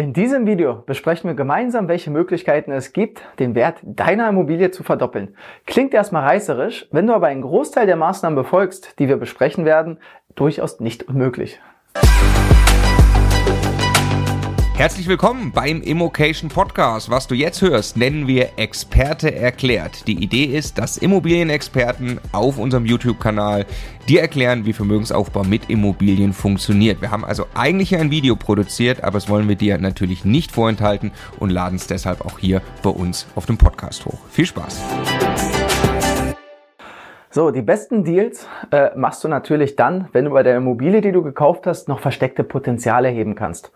In diesem Video besprechen wir gemeinsam, welche Möglichkeiten es gibt, den Wert deiner Immobilie zu verdoppeln. Klingt erstmal reißerisch, wenn du aber einen Großteil der Maßnahmen befolgst, die wir besprechen werden, durchaus nicht unmöglich. Herzlich willkommen beim Immocation Podcast. Was du jetzt hörst, nennen wir Experte erklärt. Die Idee ist, dass Immobilienexperten auf unserem YouTube-Kanal dir erklären, wie Vermögensaufbau mit Immobilien funktioniert. Wir haben also eigentlich ein Video produziert, aber das wollen wir dir natürlich nicht vorenthalten und laden es deshalb auch hier bei uns auf dem Podcast hoch. Viel Spaß! So, die besten Deals äh, machst du natürlich dann, wenn du bei der Immobilie, die du gekauft hast, noch versteckte Potenziale heben kannst.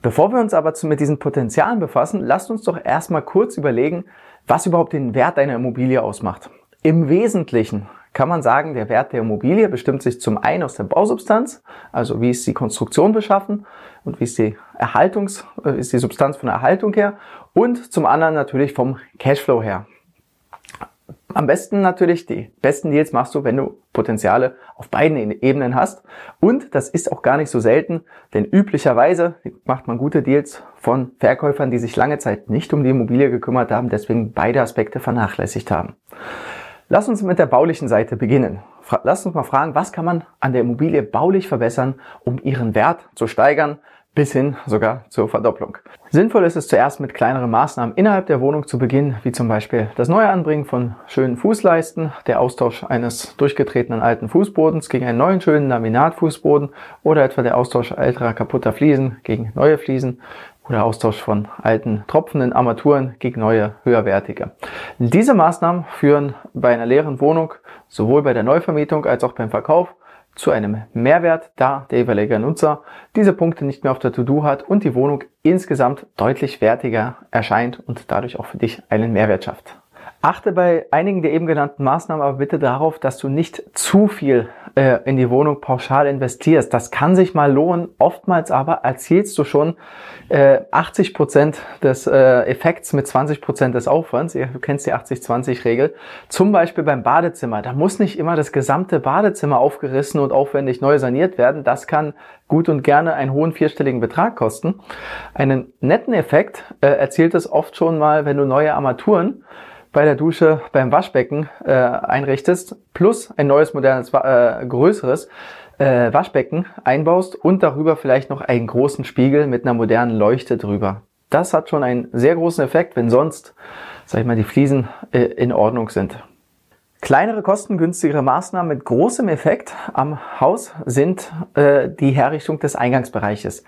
Bevor wir uns aber zu, mit diesen Potenzialen befassen, lasst uns doch erstmal kurz überlegen, was überhaupt den Wert deiner Immobilie ausmacht. Im Wesentlichen kann man sagen, der Wert der Immobilie bestimmt sich zum einen aus der Bausubstanz, also wie ist die Konstruktion beschaffen und wie ist die Erhaltungs, äh, ist die Substanz von der Erhaltung her und zum anderen natürlich vom Cashflow her. Am besten natürlich die besten Deals machst du, wenn du Potenziale auf beiden Ebenen hast. Und das ist auch gar nicht so selten, denn üblicherweise macht man gute Deals von Verkäufern, die sich lange Zeit nicht um die Immobilie gekümmert haben, deswegen beide Aspekte vernachlässigt haben. Lass uns mit der baulichen Seite beginnen. Lass uns mal fragen, was kann man an der Immobilie baulich verbessern, um ihren Wert zu steigern, bis hin sogar zur Verdopplung. Sinnvoll ist es zuerst mit kleineren Maßnahmen innerhalb der Wohnung zu beginnen, wie zum Beispiel das neue Anbringen von schönen Fußleisten, der Austausch eines durchgetretenen alten Fußbodens gegen einen neuen schönen Laminatfußboden oder etwa der Austausch älterer kaputter Fliesen gegen neue Fliesen oder Austausch von alten tropfenden Armaturen gegen neue höherwertige. Diese Maßnahmen führen bei einer leeren Wohnung sowohl bei der Neuvermietung als auch beim Verkauf zu einem Mehrwert, da der jeweilige Nutzer diese Punkte nicht mehr auf der To-Do hat und die Wohnung insgesamt deutlich wertiger erscheint und dadurch auch für dich einen Mehrwert schafft. Achte bei einigen der eben genannten Maßnahmen aber bitte darauf, dass du nicht zu viel äh, in die Wohnung pauschal investierst. Das kann sich mal lohnen. Oftmals aber erzielst du schon äh, 80 Prozent des äh, Effekts mit 20 Prozent des Aufwands. Ihr kennst die 80-20-Regel. Zum Beispiel beim Badezimmer. Da muss nicht immer das gesamte Badezimmer aufgerissen und aufwendig neu saniert werden. Das kann gut und gerne einen hohen vierstelligen Betrag kosten. Einen netten Effekt äh, erzielt es oft schon mal, wenn du neue Armaturen bei der Dusche beim Waschbecken äh, einrichtest, plus ein neues, modernes, äh, größeres äh, Waschbecken einbaust und darüber vielleicht noch einen großen Spiegel mit einer modernen Leuchte drüber. Das hat schon einen sehr großen Effekt, wenn sonst, sag ich mal, die Fliesen äh, in Ordnung sind. Kleinere, kostengünstigere Maßnahmen mit großem Effekt am Haus sind äh, die Herrichtung des Eingangsbereiches.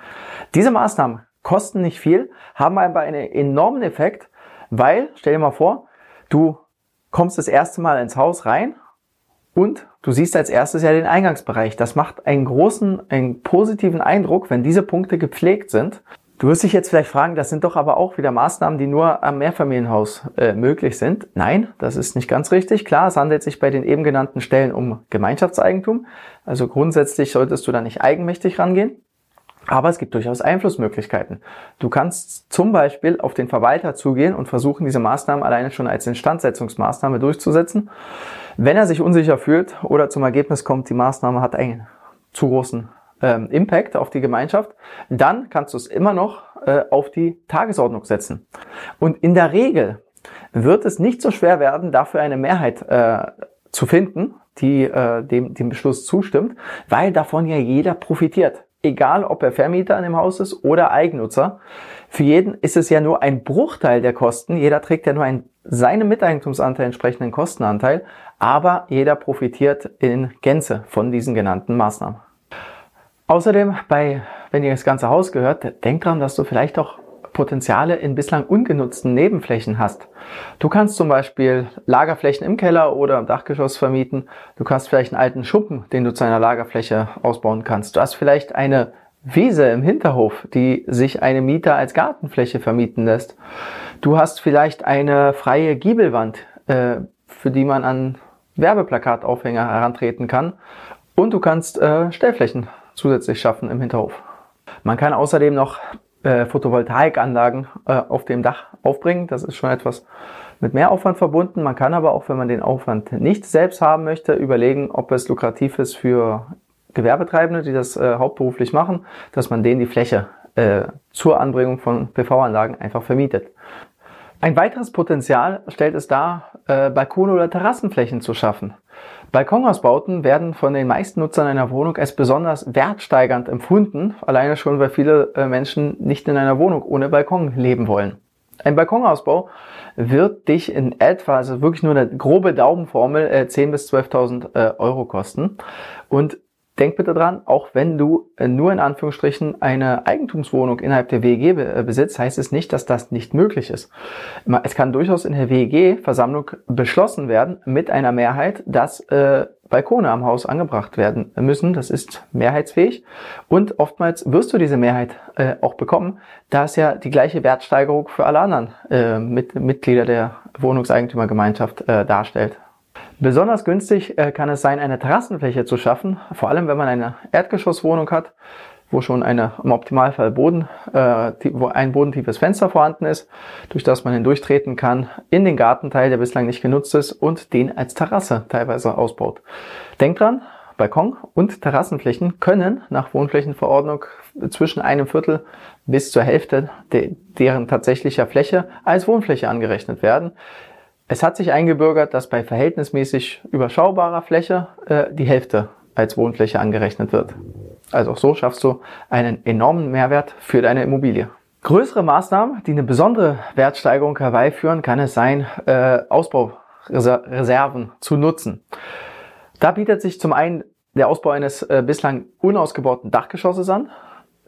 Diese Maßnahmen kosten nicht viel, haben aber einen enormen Effekt, weil, stell dir mal vor, Du kommst das erste Mal ins Haus rein und du siehst als erstes ja den Eingangsbereich. Das macht einen großen, einen positiven Eindruck, wenn diese Punkte gepflegt sind. Du wirst dich jetzt vielleicht fragen, das sind doch aber auch wieder Maßnahmen, die nur am Mehrfamilienhaus äh, möglich sind. Nein, das ist nicht ganz richtig. Klar, es handelt sich bei den eben genannten Stellen um Gemeinschaftseigentum. Also grundsätzlich solltest du da nicht eigenmächtig rangehen. Aber es gibt durchaus Einflussmöglichkeiten. Du kannst zum Beispiel auf den Verwalter zugehen und versuchen, diese Maßnahmen alleine schon als Instandsetzungsmaßnahme durchzusetzen. Wenn er sich unsicher fühlt oder zum Ergebnis kommt, die Maßnahme hat einen zu großen ähm, Impact auf die Gemeinschaft, dann kannst du es immer noch äh, auf die Tagesordnung setzen. Und in der Regel wird es nicht so schwer werden, dafür eine Mehrheit äh, zu finden, die äh, dem, dem Beschluss zustimmt, weil davon ja jeder profitiert egal ob er Vermieter an dem Haus ist oder Eigennutzer. Für jeden ist es ja nur ein Bruchteil der Kosten. Jeder trägt ja nur einen seinem Miteigentumsanteil entsprechenden Kostenanteil, aber jeder profitiert in Gänze von diesen genannten Maßnahmen. Außerdem, bei, wenn ihr das ganze Haus gehört, denkt dran, dass du vielleicht auch Potenziale in bislang ungenutzten Nebenflächen hast. Du kannst zum Beispiel Lagerflächen im Keller oder im Dachgeschoss vermieten. Du kannst vielleicht einen alten Schuppen, den du zu einer Lagerfläche ausbauen kannst. Du hast vielleicht eine Wiese im Hinterhof, die sich eine Mieter als Gartenfläche vermieten lässt. Du hast vielleicht eine freie Giebelwand, äh, für die man an Werbeplakataufhänger herantreten kann. Und du kannst äh, Stellflächen zusätzlich schaffen im Hinterhof. Man kann außerdem noch äh, Photovoltaikanlagen äh, auf dem Dach aufbringen. Das ist schon etwas mit mehr Aufwand verbunden. Man kann aber auch, wenn man den Aufwand nicht selbst haben möchte, überlegen, ob es lukrativ ist für Gewerbetreibende, die das äh, hauptberuflich machen, dass man denen die Fläche äh, zur Anbringung von PV-Anlagen einfach vermietet. Ein weiteres Potenzial stellt es dar, äh, Balkone oder Terrassenflächen zu schaffen. Balkonausbauten werden von den meisten Nutzern einer Wohnung als besonders wertsteigernd empfunden, alleine schon, weil viele äh, Menschen nicht in einer Wohnung ohne Balkon leben wollen. Ein Balkonausbau wird dich in etwa, also wirklich nur eine grobe Daumenformel, äh, 10.000 bis 12.000 äh, Euro kosten. Und denk bitte dran, auch wenn du äh, nur in Anführungsstrichen eine Eigentumswohnung innerhalb der WEG äh, besitzt, heißt es nicht, dass das nicht möglich ist. Es kann durchaus in der WEG-Versammlung beschlossen werden mit einer Mehrheit, dass äh, Balkone am Haus angebracht werden müssen. Das ist mehrheitsfähig. Und oftmals wirst du diese Mehrheit äh, auch bekommen, da es ja die gleiche Wertsteigerung für alle anderen äh, mit, Mitglieder der Wohnungseigentümergemeinschaft äh, darstellt. Besonders günstig äh, kann es sein, eine Terrassenfläche zu schaffen, vor allem wenn man eine Erdgeschosswohnung hat, wo schon eine im Optimalfall Boden, äh, wo ein bodentiefes Fenster vorhanden ist, durch das man hindurchtreten kann in den Gartenteil, der bislang nicht genutzt ist und den als Terrasse teilweise ausbaut. Denkt dran, Balkon und Terrassenflächen können nach Wohnflächenverordnung zwischen einem Viertel bis zur Hälfte de deren tatsächlicher Fläche als Wohnfläche angerechnet werden. Es hat sich eingebürgert, dass bei verhältnismäßig überschaubarer Fläche äh, die Hälfte als Wohnfläche angerechnet wird. Also auch so schaffst du einen enormen Mehrwert für deine Immobilie. Größere Maßnahmen, die eine besondere Wertsteigerung herbeiführen, kann es sein, äh, Ausbaureserven zu nutzen. Da bietet sich zum einen der Ausbau eines äh, bislang unausgebauten Dachgeschosses an.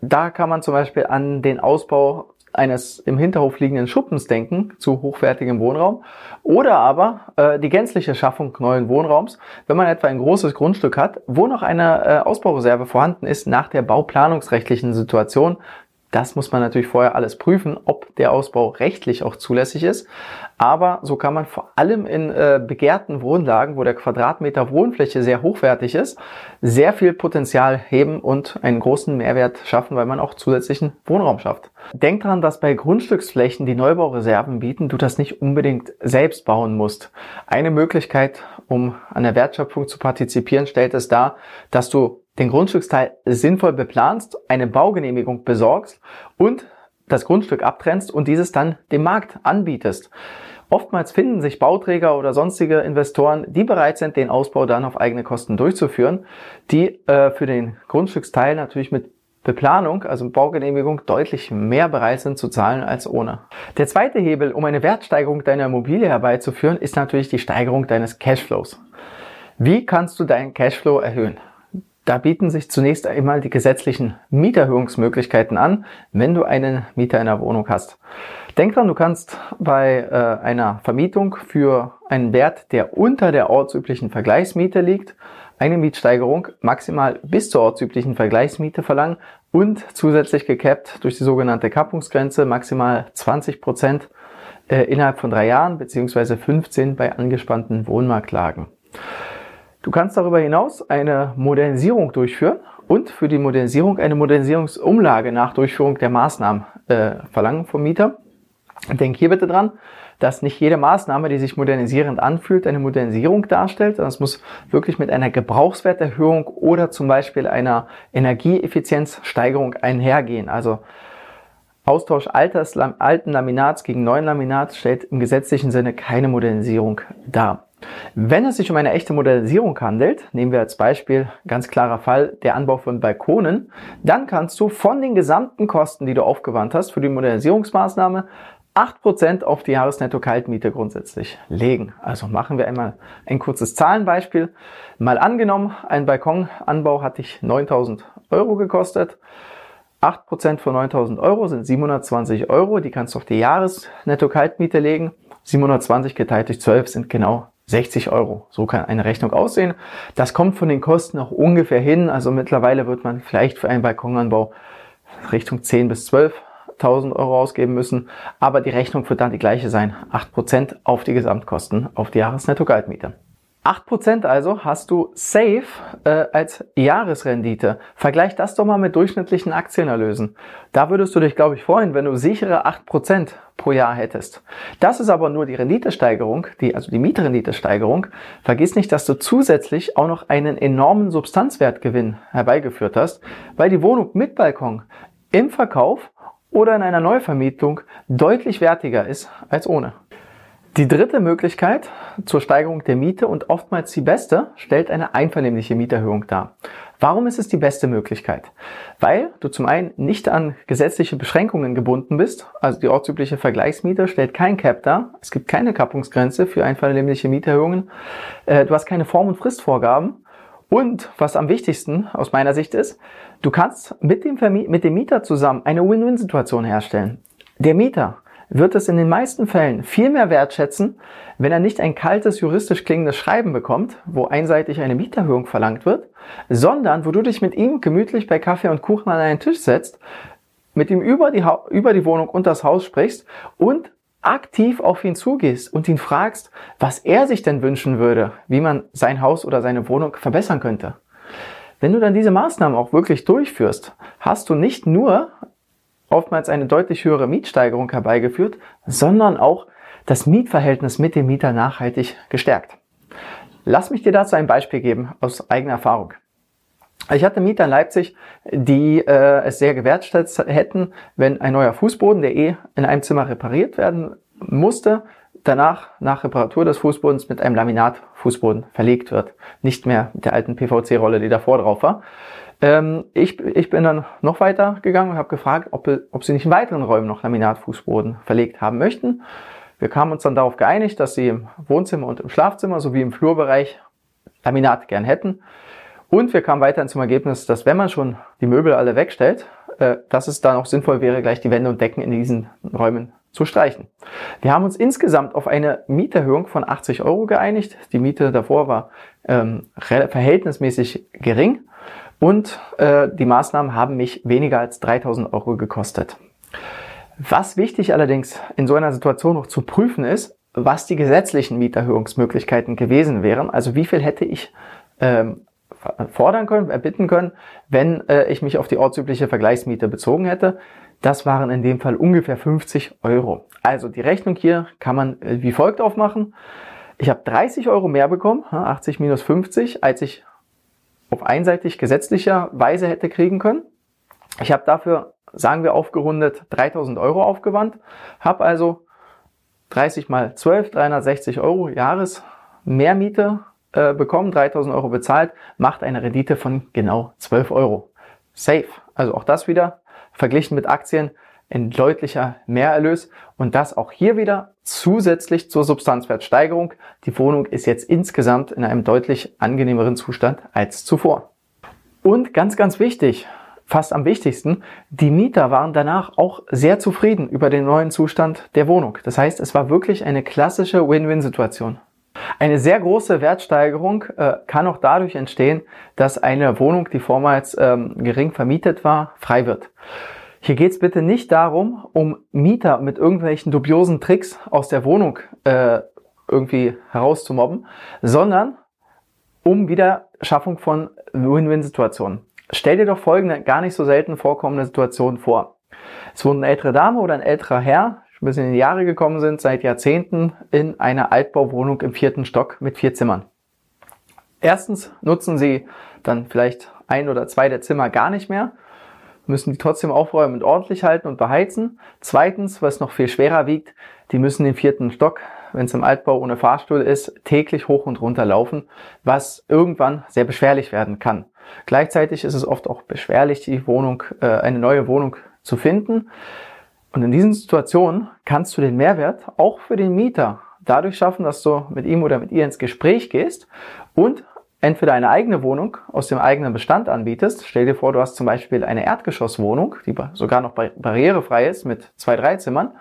Da kann man zum Beispiel an den Ausbau eines im Hinterhof liegenden Schuppens denken zu hochwertigem Wohnraum oder aber äh, die gänzliche Schaffung neuen Wohnraums, wenn man etwa ein großes Grundstück hat, wo noch eine äh, Ausbaureserve vorhanden ist nach der bauplanungsrechtlichen Situation, das muss man natürlich vorher alles prüfen, ob der Ausbau rechtlich auch zulässig ist. Aber so kann man vor allem in äh, begehrten Wohnlagen, wo der Quadratmeter Wohnfläche sehr hochwertig ist, sehr viel Potenzial heben und einen großen Mehrwert schaffen, weil man auch zusätzlichen Wohnraum schafft. Denk daran, dass bei Grundstücksflächen, die Neubaureserven bieten, du das nicht unbedingt selbst bauen musst. Eine Möglichkeit, um an der Wertschöpfung zu partizipieren, stellt es dar, dass du den Grundstücksteil sinnvoll beplanst, eine Baugenehmigung besorgst und das Grundstück abtrennst und dieses dann dem Markt anbietest. Oftmals finden sich Bauträger oder sonstige Investoren, die bereit sind, den Ausbau dann auf eigene Kosten durchzuführen, die äh, für den Grundstücksteil natürlich mit Beplanung, also Baugenehmigung, deutlich mehr bereit sind zu zahlen als ohne. Der zweite Hebel, um eine Wertsteigerung deiner Immobilie herbeizuführen, ist natürlich die Steigerung deines Cashflows. Wie kannst du deinen Cashflow erhöhen? Da bieten sich zunächst einmal die gesetzlichen Mieterhöhungsmöglichkeiten an, wenn du einen Mieter in der Wohnung hast. Denk dran, du kannst bei äh, einer Vermietung für einen Wert, der unter der ortsüblichen Vergleichsmiete liegt, eine Mietsteigerung maximal bis zur ortsüblichen Vergleichsmiete verlangen und zusätzlich gekappt durch die sogenannte Kappungsgrenze maximal 20 Prozent äh, innerhalb von drei Jahren beziehungsweise 15 bei angespannten Wohnmarktlagen. Du kannst darüber hinaus eine Modernisierung durchführen und für die Modernisierung eine Modernisierungsumlage nach Durchführung der Maßnahmen äh, verlangen vom Mieter. Denk hier bitte dran, dass nicht jede Maßnahme, die sich modernisierend anfühlt, eine Modernisierung darstellt, sondern es muss wirklich mit einer Gebrauchswerterhöhung oder zum Beispiel einer Energieeffizienzsteigerung einhergehen. Also Austausch altes, alten Laminats gegen neuen Laminats stellt im gesetzlichen Sinne keine Modernisierung dar. Wenn es sich um eine echte Modernisierung handelt, nehmen wir als Beispiel ganz klarer Fall der Anbau von Balkonen, dann kannst du von den gesamten Kosten, die du aufgewandt hast für die Modernisierungsmaßnahme, 8% auf die Jahresnetto-Kaltmiete grundsätzlich legen. Also machen wir einmal ein kurzes Zahlenbeispiel. Mal angenommen, ein Balkonanbau hat dich 9000 Euro gekostet. 8% von 9000 Euro sind 720 Euro. Die kannst du auf die Jahresnetto-Kaltmiete legen. 720 geteilt durch 12 sind genau 60 Euro. So kann eine Rechnung aussehen. Das kommt von den Kosten auch ungefähr hin. Also mittlerweile wird man vielleicht für einen Balkonanbau Richtung 10 bis 12.000 Euro ausgeben müssen. Aber die Rechnung wird dann die gleiche sein. 8% auf die Gesamtkosten, auf die Jahresnetto-Geldmiete. 8% also hast du safe äh, als Jahresrendite. Vergleich das doch mal mit durchschnittlichen Aktienerlösen. Da würdest du dich, glaube ich, freuen, wenn du sichere 8% pro Jahr hättest. Das ist aber nur die Renditesteigerung, die, also die Mietrenditesteigerung. Vergiss nicht, dass du zusätzlich auch noch einen enormen Substanzwertgewinn herbeigeführt hast, weil die Wohnung mit Balkon im Verkauf oder in einer Neuvermietung deutlich wertiger ist als ohne. Die dritte Möglichkeit zur Steigerung der Miete und oftmals die beste stellt eine einvernehmliche Mieterhöhung dar. Warum ist es die beste Möglichkeit? Weil du zum einen nicht an gesetzliche Beschränkungen gebunden bist, also die ortsübliche Vergleichsmiete stellt kein Cap dar, es gibt keine Kappungsgrenze für einvernehmliche Mieterhöhungen, äh, du hast keine Form- und Fristvorgaben und was am wichtigsten aus meiner Sicht ist, du kannst mit dem, Vermi mit dem Mieter zusammen eine Win-Win-Situation herstellen. Der Mieter wird es in den meisten Fällen viel mehr wertschätzen, wenn er nicht ein kaltes, juristisch klingendes Schreiben bekommt, wo einseitig eine Mieterhöhung verlangt wird, sondern wo du dich mit ihm gemütlich bei Kaffee und Kuchen an einen Tisch setzt, mit ihm über die, über die Wohnung und das Haus sprichst und aktiv auf ihn zugehst und ihn fragst, was er sich denn wünschen würde, wie man sein Haus oder seine Wohnung verbessern könnte. Wenn du dann diese Maßnahmen auch wirklich durchführst, hast du nicht nur oftmals eine deutlich höhere Mietsteigerung herbeigeführt, sondern auch das Mietverhältnis mit dem Mieter nachhaltig gestärkt. Lass mich dir dazu ein Beispiel geben aus eigener Erfahrung. Ich hatte Mieter in Leipzig, die äh, es sehr gewertschätzt hätten, wenn ein neuer Fußboden, der eh in einem Zimmer repariert werden musste, danach nach Reparatur des Fußbodens mit einem Laminatfußboden verlegt wird. Nicht mehr mit der alten PVC-Rolle, die davor drauf war. Ähm, ich, ich bin dann noch weiter gegangen und habe gefragt, ob, ob sie nicht in weiteren Räumen noch Laminatfußboden verlegt haben möchten. Wir kamen uns dann darauf geeinigt, dass sie im Wohnzimmer und im Schlafzimmer sowie im Flurbereich Laminat gern hätten. Und wir kamen weiterhin zum Ergebnis, dass wenn man schon die Möbel alle wegstellt, äh, dass es dann auch sinnvoll wäre, gleich die Wände und Decken in diesen Räumen zu streichen. Wir haben uns insgesamt auf eine Mieterhöhung von 80 Euro geeinigt. Die Miete davor war ähm, verhältnismäßig gering und äh, die Maßnahmen haben mich weniger als 3000 Euro gekostet. Was wichtig allerdings in so einer Situation noch zu prüfen ist, was die gesetzlichen Mieterhöhungsmöglichkeiten gewesen wären. Also wie viel hätte ich ähm, fordern können, erbitten können, wenn äh, ich mich auf die ortsübliche Vergleichsmiete bezogen hätte. Das waren in dem Fall ungefähr 50 Euro. Also die Rechnung hier kann man äh, wie folgt aufmachen. Ich habe 30 Euro mehr bekommen, 80 minus 50, als ich auf einseitig gesetzlicher Weise hätte kriegen können. Ich habe dafür, sagen wir aufgerundet, 3000 Euro aufgewandt, habe also 30 mal 12, 360 Euro Jahres Mehrmiete äh, bekommen, 3000 Euro bezahlt, macht eine Rendite von genau 12 Euro. Safe. Also auch das wieder verglichen mit Aktien ein deutlicher Mehrerlös und das auch hier wieder zusätzlich zur Substanzwertsteigerung. Die Wohnung ist jetzt insgesamt in einem deutlich angenehmeren Zustand als zuvor. Und ganz, ganz wichtig, fast am wichtigsten, die Mieter waren danach auch sehr zufrieden über den neuen Zustand der Wohnung. Das heißt, es war wirklich eine klassische Win-Win-Situation. Eine sehr große Wertsteigerung äh, kann auch dadurch entstehen, dass eine Wohnung, die vormals ähm, gering vermietet war, frei wird. Hier geht es bitte nicht darum, um Mieter mit irgendwelchen dubiosen Tricks aus der Wohnung äh, irgendwie herauszumobben, sondern um wieder Schaffung von Win-Win-Situationen. Stell dir doch folgende gar nicht so selten vorkommende Situation vor. Es wohnt eine ältere Dame oder ein älterer Herr, ein bisschen in die Jahre gekommen sind, seit Jahrzehnten in einer Altbauwohnung im vierten Stock mit vier Zimmern. Erstens nutzen sie dann vielleicht ein oder zwei der Zimmer gar nicht mehr müssen die trotzdem aufräumen und ordentlich halten und beheizen. Zweitens, was noch viel schwerer wiegt, die müssen den vierten Stock, wenn es im Altbau ohne Fahrstuhl ist, täglich hoch und runter laufen, was irgendwann sehr beschwerlich werden kann. Gleichzeitig ist es oft auch beschwerlich, die Wohnung, äh, eine neue Wohnung zu finden. Und in diesen Situationen kannst du den Mehrwert auch für den Mieter dadurch schaffen, dass du mit ihm oder mit ihr ins Gespräch gehst und entweder eine eigene Wohnung aus dem eigenen Bestand anbietest. Stell dir vor, du hast zum Beispiel eine Erdgeschosswohnung, die sogar noch barrierefrei ist mit zwei, drei Zimmern.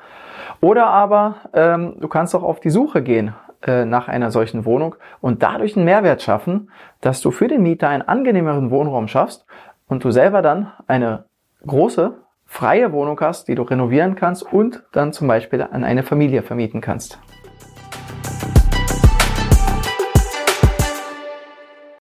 Oder aber ähm, du kannst auch auf die Suche gehen äh, nach einer solchen Wohnung und dadurch einen Mehrwert schaffen, dass du für den Mieter einen angenehmeren Wohnraum schaffst und du selber dann eine große, freie Wohnung hast, die du renovieren kannst und dann zum Beispiel an eine Familie vermieten kannst.